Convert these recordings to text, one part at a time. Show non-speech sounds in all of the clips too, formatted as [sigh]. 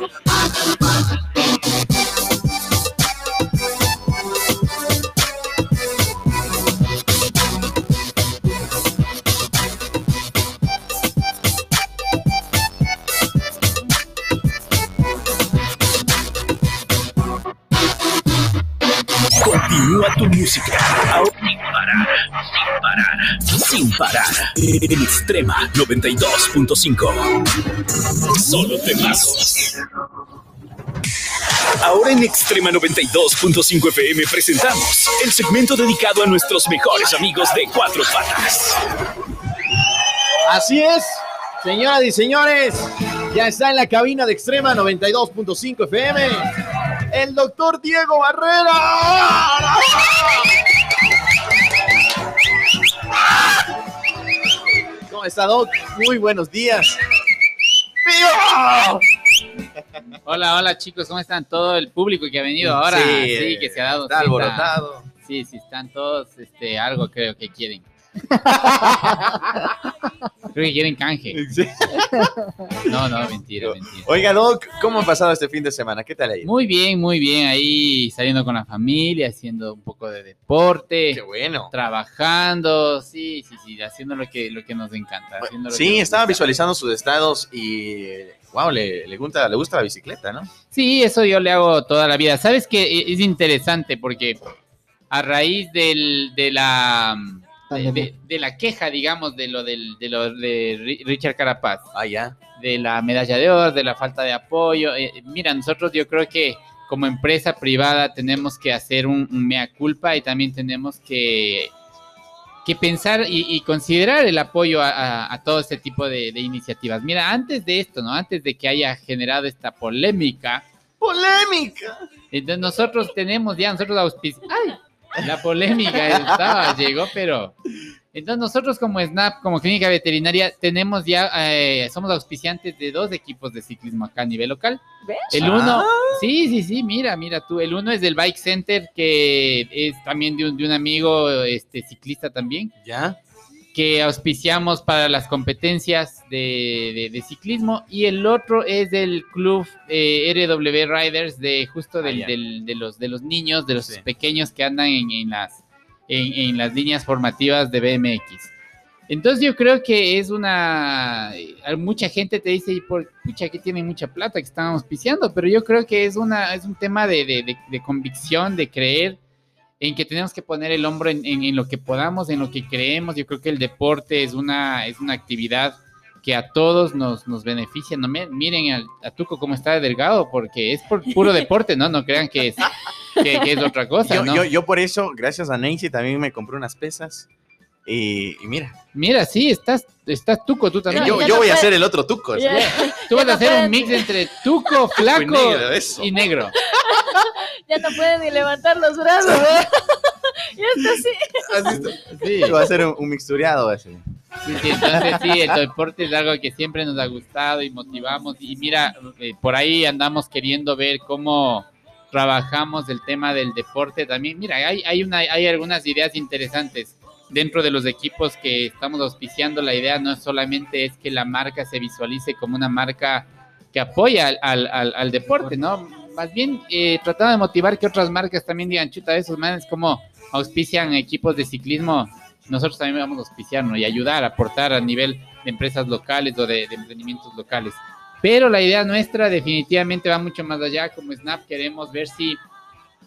I En Extrema 92.5. Solo temazos. Ahora en Extrema 92.5 FM presentamos el segmento dedicado a nuestros mejores amigos de Cuatro Patas. Así es, señoras y señores, ya está en la cabina de Extrema 92.5 FM el doctor Diego Barrera. Está, Doc? Muy buenos días. [laughs] Hola, hola chicos, ¿cómo están? Todo el público que ha venido ahora, sí, que se ha dado. Está alborotado. Sí, sí, están todos, este, algo creo que quieren. [laughs] Creo que quieren canje. [laughs] No, no, mentira, mentira. Oiga, Doc, ¿cómo ha pasado este fin de semana? ¿Qué tal ahí? Muy bien, muy bien. Ahí saliendo con la familia, haciendo un poco de deporte. Qué bueno. Trabajando, sí, sí, sí, haciendo lo que, lo que nos encanta. sí, estaba visualizando sus estados y wow, le, le, gusta, le gusta la bicicleta, ¿no? Sí, eso yo le hago toda la vida. Sabes que es interesante porque a raíz del, de la de, la queja, digamos, de lo, del, de lo de Richard Carapaz. Ah, ya. De la medalla de oro, de la falta de apoyo. Eh, mira, nosotros yo creo que como empresa privada tenemos que hacer un, mea culpa y también tenemos que, que pensar y, considerar el apoyo a, todo este tipo de, iniciativas. Mira, antes de esto, ¿no? Antes de que haya generado esta polémica. ¡Polémica! Entonces nosotros tenemos ya, nosotros auspiciamos. ¡Ay! La polémica estaba, llegó, pero... Entonces nosotros como SNAP, como clínica veterinaria, tenemos ya, eh, somos auspiciantes de dos equipos de ciclismo acá a nivel local. ¿Ves? El uno, ah. sí, sí, sí, mira, mira tú, el uno es del Bike Center, que es también de un, de un amigo este, ciclista también. Ya que auspiciamos para las competencias de, ciclismo. Y el otro es del club eh, RW Riders de justo del, ah, de, los, de los niños, de los pequeños que andan en, las, en, las líneas formativas de BMX. Entonces yo creo que es una... Eh, mucha gente te dice, y por pucha, que tienen mucha plata que están auspiciando, pero yo creo que es, una, es un tema de, de convicción, de creer en que tenemos que poner el hombro en, lo que podamos, en lo que creemos. Yo creo que el deporte es una, es una actividad que a todos nos, nos beneficia. No miren a Tuco cómo está delgado, porque es por puro deporte, ¿no? No crean que es, que, es otra cosa. Yo, ¿no? yo, yo, por eso, gracias a Nancy, también me compré unas pesas. Y, mira. Mira, sí, estás, estás tuco tú también. Yo, yo voy a hacer el otro tuco. Tú vas a hacer un mix entre tuco, flaco y negro. Ya no puede ni levantar los brazos. ¿eh? ya está así. Sí. Va a ser un, mixtureado ese. Sí, sí, entonces sí, el deporte es algo que siempre nos ha gustado y motivamos. Y mira, eh, por ahí andamos queriendo ver cómo trabajamos el tema del deporte también. Mira, hay, hay, una, hay algunas ideas interesantes dentro de los equipos que estamos auspiciando. La idea no solamente es que la marca se visualice como una marca que apoya al, al, al deporte, ¿no? Más bien eh, tratando de motivar que otras marcas también digan, chuta, esos manes como auspician equipos de ciclismo, nosotros también vamos a auspiciarnos y ayudar, aportar a nivel de empresas locales o de, emprendimientos locales. Pero la idea nuestra definitivamente va mucho más allá, como Snap queremos ver si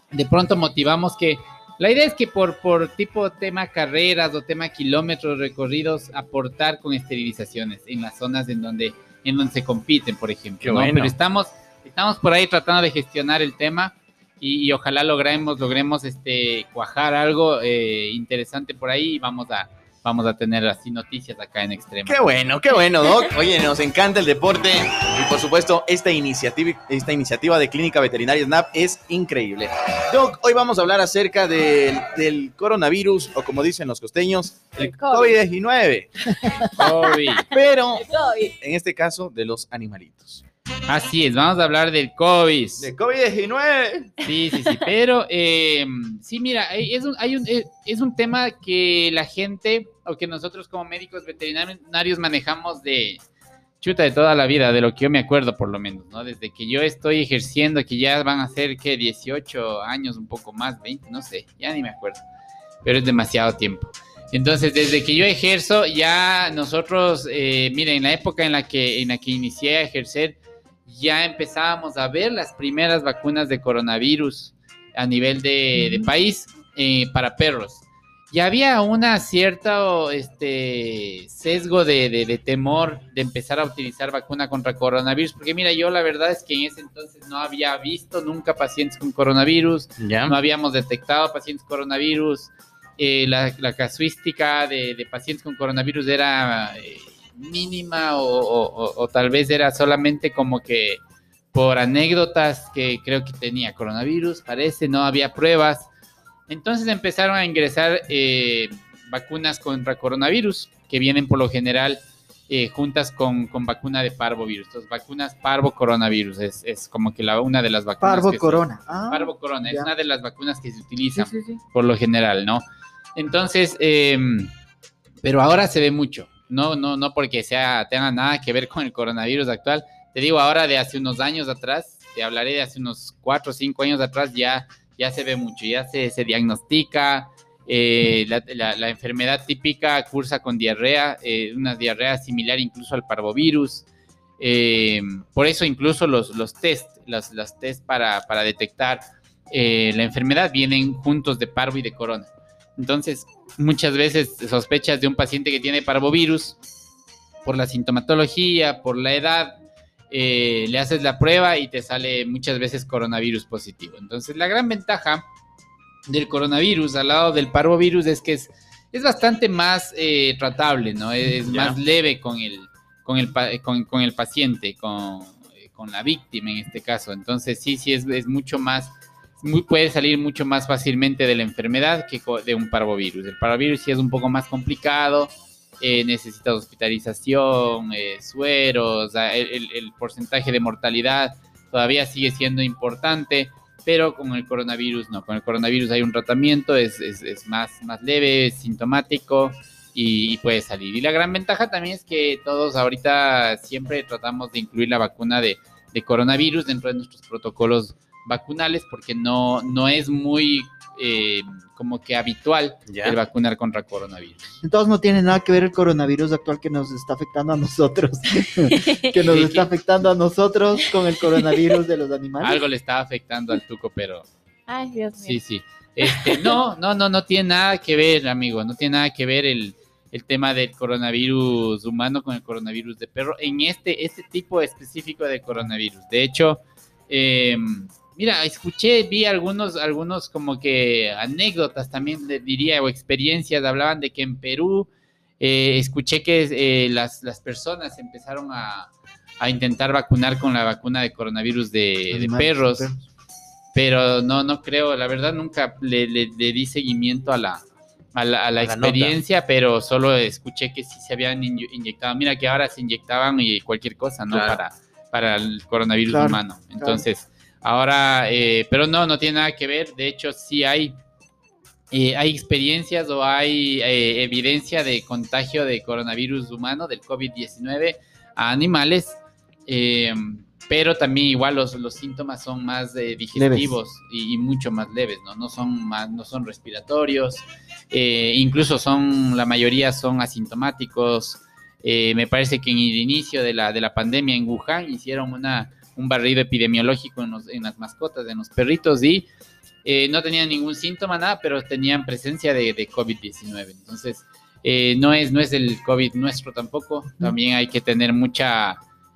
de pronto motivamos que la idea es que por, por tipo tema carreras o tema kilómetros recorridos, aportar con esterilizaciones en las zonas en donde, en donde se compiten, por ejemplo. Pero estamos estamos por ahí tratando de gestionar el tema y, ojalá logremos, logremos este, cuajar algo eh, interesante por ahí y vamos a, vamos a tener así noticias acá en Extremo. Qué bueno, qué bueno, Doc. Oye, nos encanta el deporte y por supuesto esta iniciativa, esta iniciativa de Clínica Veterinaria SNAP es increíble. Doc, hoy vamos a hablar acerca del, coronavirus o como dicen los costeños, el COVID-19. [laughs] COVID. Pero en este caso de los animalitos. Así es, vamos a hablar del COVID. De COVID-19. Sí, sí, sí, pero eh, sí, mira, es un, hay un, eh, es un tema que la gente, o que nosotros como médicos veterinarios manejamos de, chuta de toda la vida, de lo que yo me acuerdo por lo menos, ¿no? Desde que yo estoy ejerciendo, que ya van a ser, que 18 años, un poco más, 20, no sé, ya ni me acuerdo, pero es demasiado tiempo. Entonces, desde que yo ejerzo, ya nosotros, eh, miren, en la época en la, que, en la que inicié a ejercer, ya empezábamos a ver las primeras vacunas de coronavirus a nivel de, de país eh, para perros. Y había una cierta este, sesgo de, de, de, temor de empezar a utilizar vacuna contra coronavirus, porque mira, yo la verdad es que en ese entonces no había visto nunca pacientes con coronavirus, Ya. no habíamos detectado pacientes coronavirus, eh, la, la casuística de, de pacientes con coronavirus era eh, mínima o, o- o- o tal vez era solamente como que por anécdotas que creo que tenía coronavirus, parece, no había pruebas. Entonces empezaron a ingresar eh, vacunas contra coronavirus, que vienen por lo general eh, juntas con, con vacuna de parvovirus. Entonces, vacunas parvo-coronavirus es, es como que la, una de las vacunas. Parvo que se- Corona. Ah, Parvo Corona, es una de las vacunas que se sí, utilizan sí, sí. por lo general, ¿no? Entonces, eh, pero ahora se ve mucho, no, no, no porque sea, tenga nada que ver con el coronavirus actual. Te digo, ahora de hace unos años atrás, te hablaré de hace unos cuatro o cinco años atrás, ya, ya se ve mucho, ya se, se diagnostica. eh, la, la- enfermedad típica cursa con diarrea, eh, una diarrea similar incluso al parvovirus. Eh, por eso incluso los, los test, los, los test para, para detectar eh, la enfermedad vienen juntos de parvo y de corona. Entonces, muchas veces sospechas de un paciente que tiene parvovirus por la sintomatología, por la edad, eh, le haces la prueba y te sale muchas veces coronavirus positivo. Entonces, la gran ventaja del coronavirus al lado del parvovirus es que es, es bastante más eh, tratable, ¿no? Es más leve con el, con el, con, con el paciente, con, con la víctima en este caso. Entonces, sí, sí, es, es mucho más puede salir mucho más fácilmente de la enfermedad que de un parvovirus. El parvovirus sí es un poco más complicado, eh, necesita hospitalización, eh, sueros, el, porcentaje de mortalidad todavía sigue siendo importante, pero con el coronavirus no. Con el coronavirus hay un tratamiento, es, más, leve, es sintomático y, y puede salir. Y la gran ventaja también es que todos ahorita siempre tratamos de incluir la vacuna de, de coronavirus dentro de nuestros protocolos vacunales porque no, no es muy eh, como que habitual Ya. el vacunar contra coronavirus. Entonces no tiene nada que ver el coronavirus actual que nos está afectando a nosotros. [laughs] que nos Sí, está afectando a nosotros con el coronavirus de los animales. Algo le está afectando al tuco, pero Ay, Dios mío. sí, sí. Este, no, no, no, no tiene nada que ver, amigo, no tiene nada que ver el, el tema del coronavirus humano con el coronavirus de perro en este, este tipo específico de coronavirus. De hecho, eh, mira, escuché, vi algunos, algunos como que anécdotas también le diría o experiencias, hablaban de que en Perú eh, escuché que eh, las, las personas empezaron a, a intentar vacunar con la vacuna de coronavirus de, perros pero no, no creo, la verdad nunca le, le- le di seguimiento a la, a la, a la A la experiencia, pero solo escuché que sí se habían inye- inyectado. Mira que ahora se inyectaban y cualquier cosa, ¿no? Claro. Para, para el coronavirus Claro, humano. Entonces, ahora, eh, pero no, no tiene nada que ver. De hecho, sí hay, eh, hay experiencias o hay eh, evidencia de contagio de coronavirus humano, del COVID-19, a animales. eh, pero también igual los, los síntomas son más digestivos y, y mucho más leves, ¿no? No son más, no son respiratorios, incluso son, la mayoría son asintomáticos. Eh, me parece que en el inicio de la, de la pandemia en Wuhan hicieron una, un barrido epidemiológico en, los- en las mascotas, en los perritos, y eh, no tenían ningún síntoma, nada, pero tenían presencia de, de COVID-19. Entonces, eh, no, es, no es el COVID nuestro tampoco. También hay que tener mucha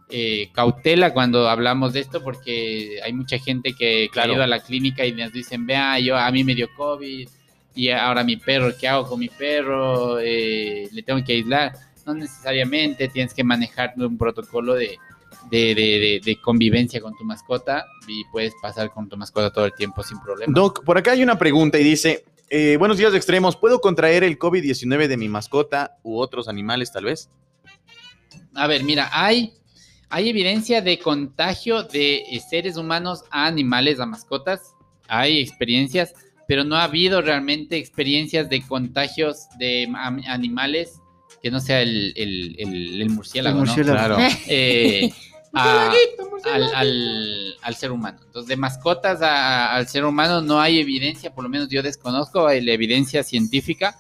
eh, cautela cuando hablamos de esto, porque hay mucha gente que, que Claro. ha ido a la clínica y nos dicen, vea, yo a mí me dio COVID y ahora mi perro, ¿qué hago con mi perro? Eh, le tengo que aislar. No necesariamente tienes que manejar un protocolo de, de, de- de- de convivencia con tu mascota y puedes pasar con tu mascota todo el tiempo sin problema. Doc, por acá hay una pregunta y dice, eh, buenos días de extremos, ¿puedo contraer el COVID-19 de mi mascota u otros animales tal vez? A ver, mira, hay, hay evidencia de contagio de eh, seres humanos a animales, a mascotas. Hay experiencias, pero no ha habido realmente experiencias de contagios de animales que no sea el, el, el- el murciélago, El ¿no? murciélago. Claro. [laughs] Eh, [laughs] a- al, al- al ser humano. Entonces, de mascotas a- al ser humano no hay evidencia, por lo menos yo desconozco la evidencia científica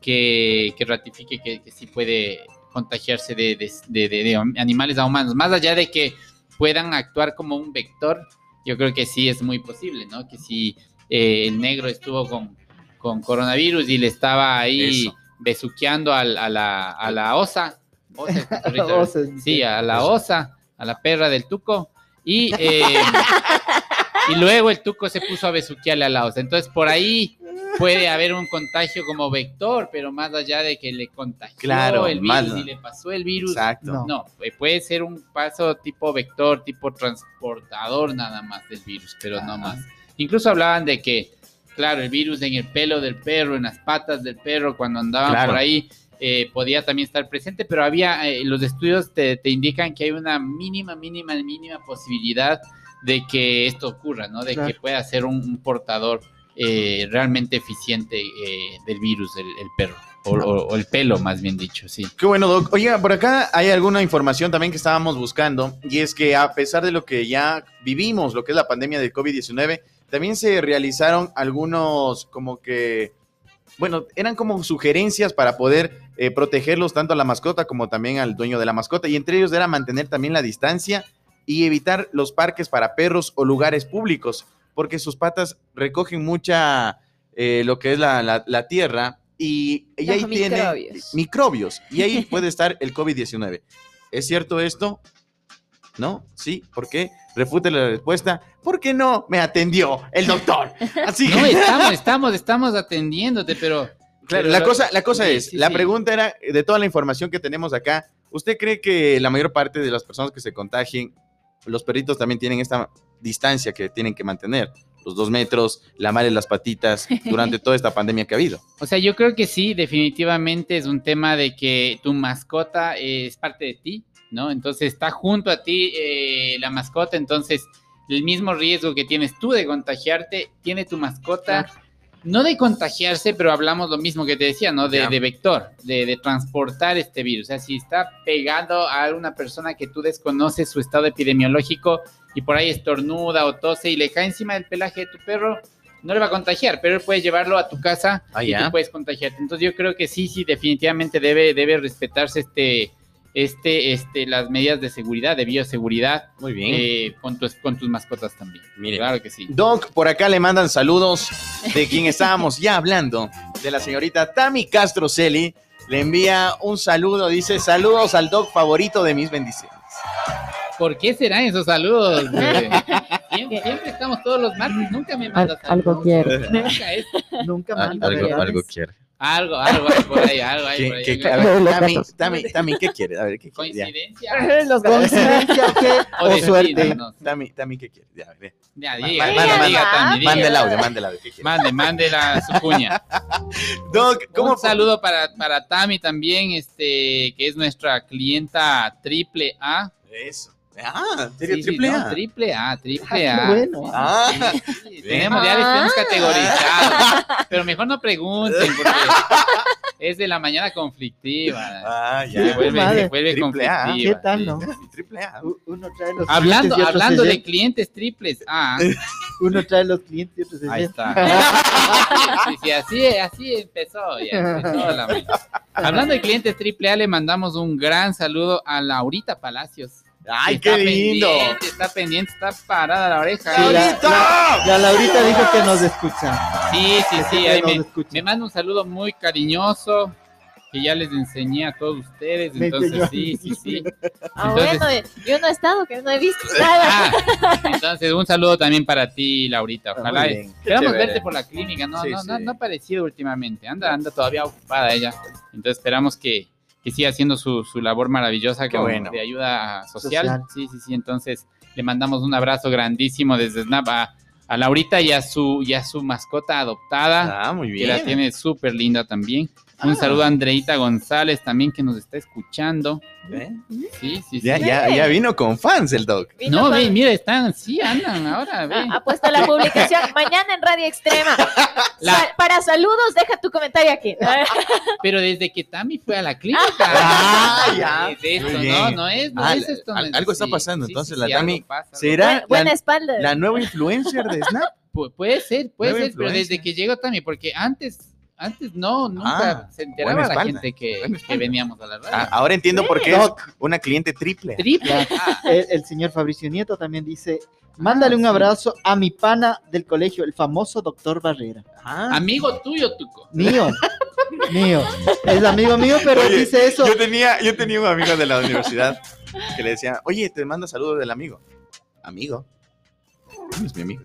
que, que ratifique que, que sí puede contagiarse de, de- de- de- de animales a humanos. Más allá de que puedan actuar como un vector, yo creo que sí es muy posible, ¿no? Que si eh, el negro estuvo con, con coronavirus y le estaba ahí Eso. Besuqueando al- a, la, a la osa. [laughs] Sí, a la osa, a la perra del tuco. Y, [laughs] eh, y luego el tuco se puso a besuquearle a la osa. Entonces, por ahí puede haber un contagio como vector, pero más allá de que le contagió Claro, el virus y le pasó el virus. Exacto. No. No, eh, puede ser un paso tipo vector, tipo transportador nada más del virus, pero no más. Incluso hablaban de que, claro, el virus en el pelo del perro, en las patas del perro, cuando andaban Claro. por ahí, eh, podía también estar presente, pero había, eh, los estudios te, te indican que hay una mínima, mínima, mínima posibilidad de que esto ocurra, ¿no? De Claro. que pueda ser un, un portador eh, realmente eficiente eh, del virus, el, el perro, o, o- o el pelo, más bien dicho, sí. Qué bueno, Doc. Oiga, por acá hay alguna información también que estábamos buscando, y es que a pesar de lo que ya vivimos, lo que es la pandemia del COVID-19, también se realizaron algunos como que, bueno, eran como sugerencias para poder eh, protegerlos tanto a la mascota como también al dueño de la mascota, y entre ellos era mantener también la distancia y evitar los parques para perros o lugares públicos, porque sus patas recogen mucha, eh, lo que es la, la- la tierra, y, y ahí Los tiene microbios. microbios, y ahí [laughs] puede estar el COVID-19. ¿Es cierto esto? ¿No? ¿Sí? ¿Por qué? Refute la respuesta. ¿Por qué no me atendió el doctor? [laughs] Así No, estamos, [laughs] estamos, estamos atendiéndote, pero... Claro, pero la lo- cosa, la cosa sí, es, sí, la sí. pregunta era, de toda la información que tenemos acá, ¿usted cree que la mayor parte de las personas que se contagien, los perritos también tienen esta distancia que tienen que mantener? Los dos metros, lamarle las patitas durante [laughs] toda esta pandemia que ha habido. O sea, yo creo que sí, definitivamente es un tema de que tu mascota es parte de ti, ¿no? Entonces está junto a ti eh, la mascota, entonces el mismo riesgo que tienes tú de contagiarte, tiene tu mascota. No de contagiarse, pero hablamos lo mismo que te decía, ¿no? De, de vector, de, de transportar este virus. O sea, si está pegado a una persona que tú desconoces su estado epidemiológico y por ahí estornuda o tose y le cae encima del pelaje de tu perro, no le va a contagiar, pero él puede llevarlo a tu casa Ah, y tú puedes contagiarte. Entonces yo creo que sí, sí, definitivamente debe, debe respetarse este, este, este, las medidas de seguridad, de bioseguridad, Muy bien. eh, con, tus, con tus mascotas también. Mire. Claro que sí. Doc, por acá le mandan saludos de quien estábamos ya hablando, de la señorita Tami Castro Celi. Le envía un saludo, dice saludos al Doc favorito de mis bendiciones. ¿Por qué serán esos saludos? [laughs] siempre, siempre estamos todos los martes, nunca me mandas Al- algo quiere. Nunca es Nunca Ah, manda algo, ¿verdad? Algo algo, algo hay por ahí, algo hay ¿Qué- por ahí. qué- a Tami. Tami, Tami, ¿qué quiere? A ver, ¿qué quiere? Ya. Coincidencia. Los Coincidencia que [laughs] O suerte. Tami, Tami, ¿qué quiere? Ya, ve. Ya, Ma- diga, ma- diga, manda- diga, Tami, diga. Mande el audio, mande el audio. ¿qué? Mande, mande la, su cuña. [laughs] Doc, ¿cómo Un saludo para, para Tami también, este, que es nuestra clienta triple A. Eso. Ah, ¿en serio? Sí, sí, triple no, A. triple A, triple Ah, A. qué bueno. Ah, Sí, tenemos, ya les tenemos categorizado. Pero mejor no pregunten, porque es de la mañana conflictiva. ah, Se ya. vuelve, se vuelve Triple A. conflictiva. ¿Qué tal, sí. no? Triple A. Uno trae los Hablando, clientes hablando se de clientes triples A, Uno trae los clientes y otros se ahí está. Sí, sí, así, así empezó, ya empezó la mañana. Hablando de clientes triple A, le mandamos un gran saludo a Laurita Palacios. Ay, Está qué lindo. pendiente, está pendiente, está parada la oreja. Sí, la- ¡Laurita! La Laurita dijo que nos escucha. Sí, sí, sí, ahí nos me, escucha. me manda un saludo muy cariñoso que ya les enseñé a todos ustedes. Me Entonces, enseñó. sí, sí, sí. Ah, Entonces- bueno, yo no he estado, que no he visto nada. Ah, entonces, un saludo también para ti, Laurita. Ah, Ojalá chévere. verte por la clínica. No, Sí, no, no, no ha aparecido últimamente. Anda, anda todavía ocupada ella. Entonces esperamos que, que siga haciendo su, su labor maravillosa bueno. de ayuda social. Social. Sí, sí, sí. Entonces le mandamos un abrazo grandísimo desde Snap a, a Laurita y a su, y a su mascota adoptada. Ah, muy Que la bien. tiene súper linda también. Un saludo a Andreita González también que nos está escuchando. ¿Eh? Sí, sí, sí. Ya, ya, ya vino con fans el Doc. Vino No, con- ve, mira, están, sí, andan ahora, ve. Ha puesto la publicación mañana en Radio Extrema. La- Sal- para saludos, deja tu comentario aquí. [laughs] Pero desde que Tami fue a la clínica. Ah, ya. Es esto, Muy no, bien. no es, no Ah, es esto. no es- algo está pasando, sí, entonces sí, la sí, Tami pasa, ¿Será Buena, buena la, espalda. la nueva influencer de Snap? Pu- puede ser, puede Nueva ser, pero desde que llegó Tami, porque antes, antes no, nunca Ah, se enteraba la gente que, veníamos a la radio. Ah, ahora entiendo por qué es una cliente triple. Triple. Ah, el, el señor Fabricio Nieto también dice, mándale un sí. abrazo a mi pana del colegio, el famoso doctor Barrera. Ah. amigo tuyo, Tuco. Mío, mío. Es amigo mío, pero Oye, dice eso. Yo tenía, yo tenía un amigo de la universidad que le decía, oye, te manda saludos del amigo. Amigo. ¿Quién es mi amigo?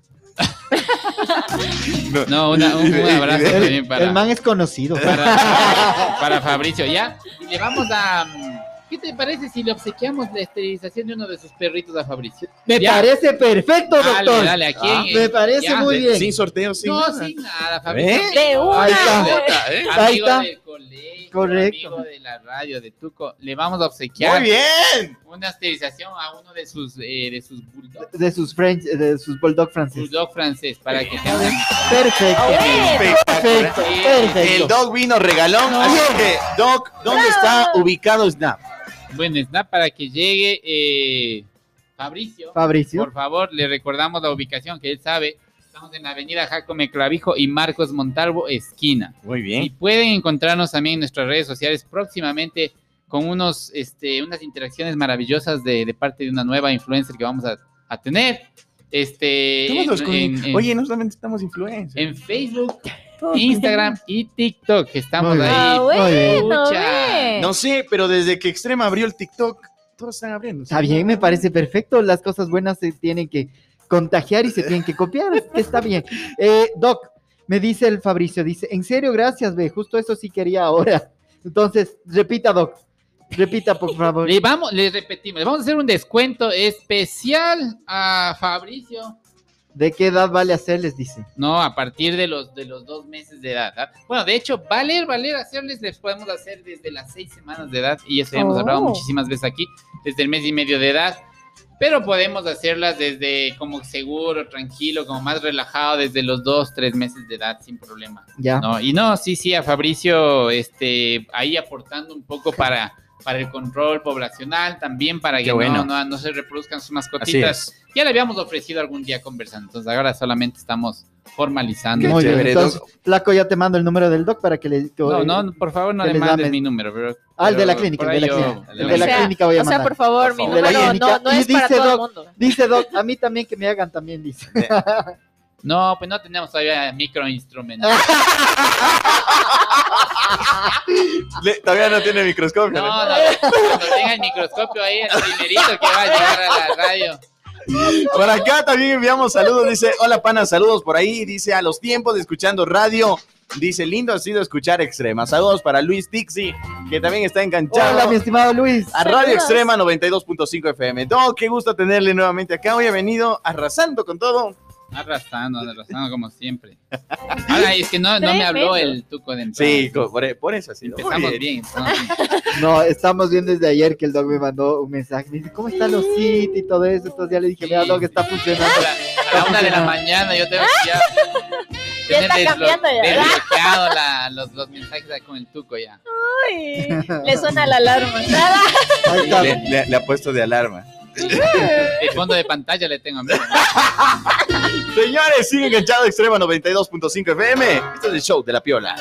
No, No, una- un, abrazo el- también para, El man es conocido. para, [laughs] para Fabricio. Ya, le vamos a. mm, ¿Qué te parece si le obsequiamos la esterilización de uno de sus perritos a Fabricio? Me Ya. parece perfecto, Dale, doctor. dale, ¿a quién? Ah, Me parece Ya. muy bien. Sin sorteo, sin no, nada. sin nada, Fabricio. ¿Eh? De una. Ahí está. ¿eh? Ahí Amigo está. del colegio, Correcto. amigo de la radio de Tuco, le vamos a obsequiar Muy bien. Una esterilización a uno de sus eh, de sus bulldog, De sus French, de sus bulldog franceses. bulldog francés para que hagan Perfecto. Perfecto. Sí, El Perfecto. Doc vino regalón. Así que, Doc, ¿dónde está ubicado Snap? buen snap para que llegue eh, Fabricio. Fabricio. Por favor, le recordamos la ubicación que él sabe. Estamos en la avenida Jacome Clavijo y Marcos Montalvo, esquina. Muy Y bien. pueden encontrarnos también en nuestras redes sociales próximamente con unos, este, unas interacciones maravillosas de, de parte de una nueva influencer que vamos a, a tener. Este, en, en- Oye, no solamente estamos influencers. en Facebook, Instagram y TikTok. Estamos Muy bien. ahí. Ah, bueno, Pucha. ve. No sé, pero desde que Extrema abrió el TikTok, todos están abriendo. Está bien, me parece perfecto. Las cosas buenas se tienen que contagiar y se tienen que copiar. [laughs] Está bien. Eh, Doc, me dice el Fabricio, dice, en serio, gracias, ve, justo eso sí quería ahora. Entonces, repita, Doc. Repita, por favor. Le vamos, le repetimos, le vamos a hacer un descuento especial a Fabricio. ¿De qué edad vale hacerles? Dice. No, a partir de los, de los dos meses de edad. ¿ah? Bueno, de hecho, valer, valer, hacerles, les podemos hacer desde las seis semanas de edad. Y eso ya hemos Oh. hablado muchísimas veces aquí, desde el mes y medio de edad. Pero podemos hacerlas desde como seguro, tranquilo, como más relajado, desde los dos, tres meses de edad, sin problema. Ya. No, y no, sí, sí, a Fabricio, este, ahí aportando un poco para, para el control poblacional, también para Qué que bueno. no, no, no se reproduzcan sus mascotitas. Ya le habíamos ofrecido algún día conversando, entonces ahora solamente estamos formalizando. Muy bien. Entonces, Doc. Flaco, ya te mando el número del Doc para que le. que- No, no, por favor no le les mandes mi número. Pero, Ah, el de la clínica, de la clínica. De la clínica voy a o sea, mandar. por favor, Por mi número no, no Y es para dice todo el Doc- mundo. Dice Doc, a mí también que me hagan también, dice. [laughs] No, pues no tenemos todavía microinstrumentos. [laughs] Le- todavía no tiene microscopio. No, ¿no? no, cuando tenga el microscopio ahí, el primerito que va a llegar a la radio. Por acá también enviamos saludos. Dice, hola pana, saludos por ahí. Dice, a los tiempos de escuchando radio. Dice, lindo ha sido escuchar Extrema. Saludos para Luis Dixie, que también está enganchado. Hola, mi estimado Luis. a Radio. Extrema 92.5 FM. Doc, qué gusto tenerle nuevamente acá. Hoy ha venido arrasando con todo. Arrastrando, arrastrando como siempre. Ahora, es que no, no me habló el tuco de entrada. Sí, por, por eso sí. Empezamos bien. entonces. No, estamos viendo desde ayer que el Doc me mandó un mensaje. Me dice, ¿cómo está los sitios y todo eso? Entonces ya le dije, Sí. Doc, está funcionando. A la, a la una de la mañana yo tengo que ya, [laughs] Ya está cambiando ya. la- los, los mensajes con el tuco ya. Ay, le suena la alarma. Nada. [laughs] Ahí está. Le, le- le ha puesto de alarma. De fondo de pantalla le tengo a mí. Señores, sigue enganchado Extrema 92.5 FM. Esto es el show de la piola.